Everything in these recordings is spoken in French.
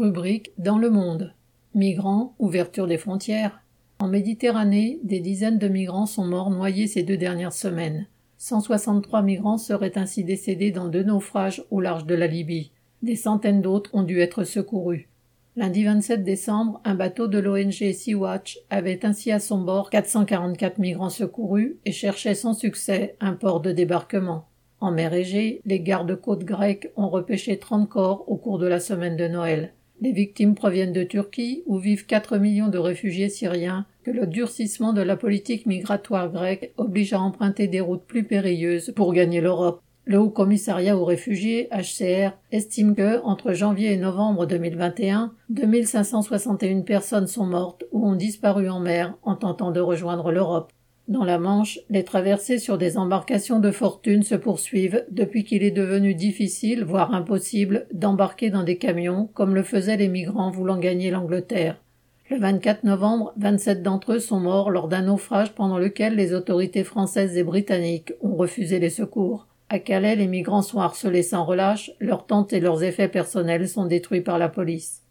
Rubrique Dans le monde. Migrants, ouverture des frontières. En Méditerranée, des dizaines de migrants sont morts noyés ces deux dernières semaines. 163 migrants seraient ainsi décédés dans deux naufrages au large de la Libye. Des centaines d'autres ont dû être secourus. Lundi 27 décembre, un bateau de l'ONG Sea-Watch avait ainsi à son bord 444 migrants secourus et cherchait sans succès un port de débarquement. En mer Égée, les gardes-côtes grecs ont repêché 30 corps au cours de la semaine de Noël. Les victimes proviennent de Turquie, où vivent 4 millions de réfugiés syriens, que le durcissement de la politique migratoire grecque oblige à emprunter des routes plus périlleuses pour gagner l'Europe. Le Haut Commissariat aux réfugiés, HCR, estime que, entre janvier et novembre 2021, 2561 personnes sont mortes ou ont disparu en mer en tentant de rejoindre l'Europe. Dans la Manche, les traversées sur des embarcations de fortune se poursuivent depuis qu'il est devenu difficile, voire impossible, d'embarquer dans des camions comme le faisaient les migrants voulant gagner l'Angleterre. Le 24 novembre, 27 d'entre eux sont morts lors d'un naufrage pendant lequel les autorités françaises et britanniques ont refusé les secours. À Calais, les migrants sont harcelés sans relâche, leurs tentes et leurs effets personnels sont détruits par la police.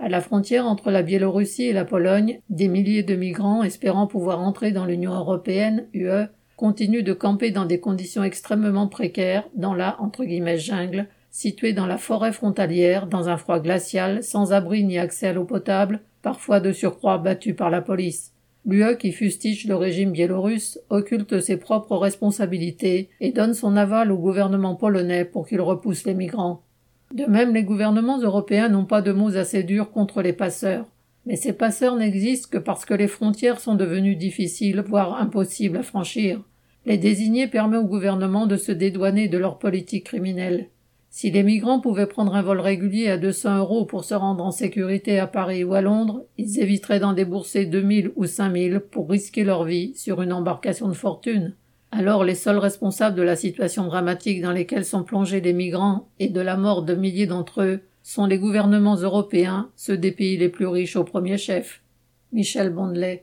À la frontière entre la Biélorussie et la Pologne, des milliers de migrants espérant pouvoir entrer dans l'Union européenne, UE, continuent de camper dans des conditions extrêmement précaires dans la entre guillemets jungle, située dans la forêt frontalière, dans un froid glacial, sans abri ni accès à l'eau potable, parfois de surcroît battus par la police. L'UE qui fustige le régime biélorusse occulte ses propres responsabilités et donne son aval au gouvernement polonais pour qu'il repousse les migrants. De même, les gouvernements européens n'ont pas de mots assez durs contre les passeurs. Mais ces passeurs n'existent que parce que les frontières sont devenues difficiles, voire impossibles à franchir. Les désigner permet au gouvernement de se dédouaner de leur politique criminelle. Si les migrants pouvaient prendre un vol régulier à 200 euros pour se rendre en sécurité à Paris ou à Londres, ils éviteraient d'en débourser 2000 ou 5000 pour risquer leur vie sur une embarcation de fortune. Alors les seuls responsables de la situation dramatique dans laquelle sont plongés les migrants et de la mort de milliers d'entre eux sont les gouvernements européens, ceux des pays les plus riches au premier chef. Michel Bondelet.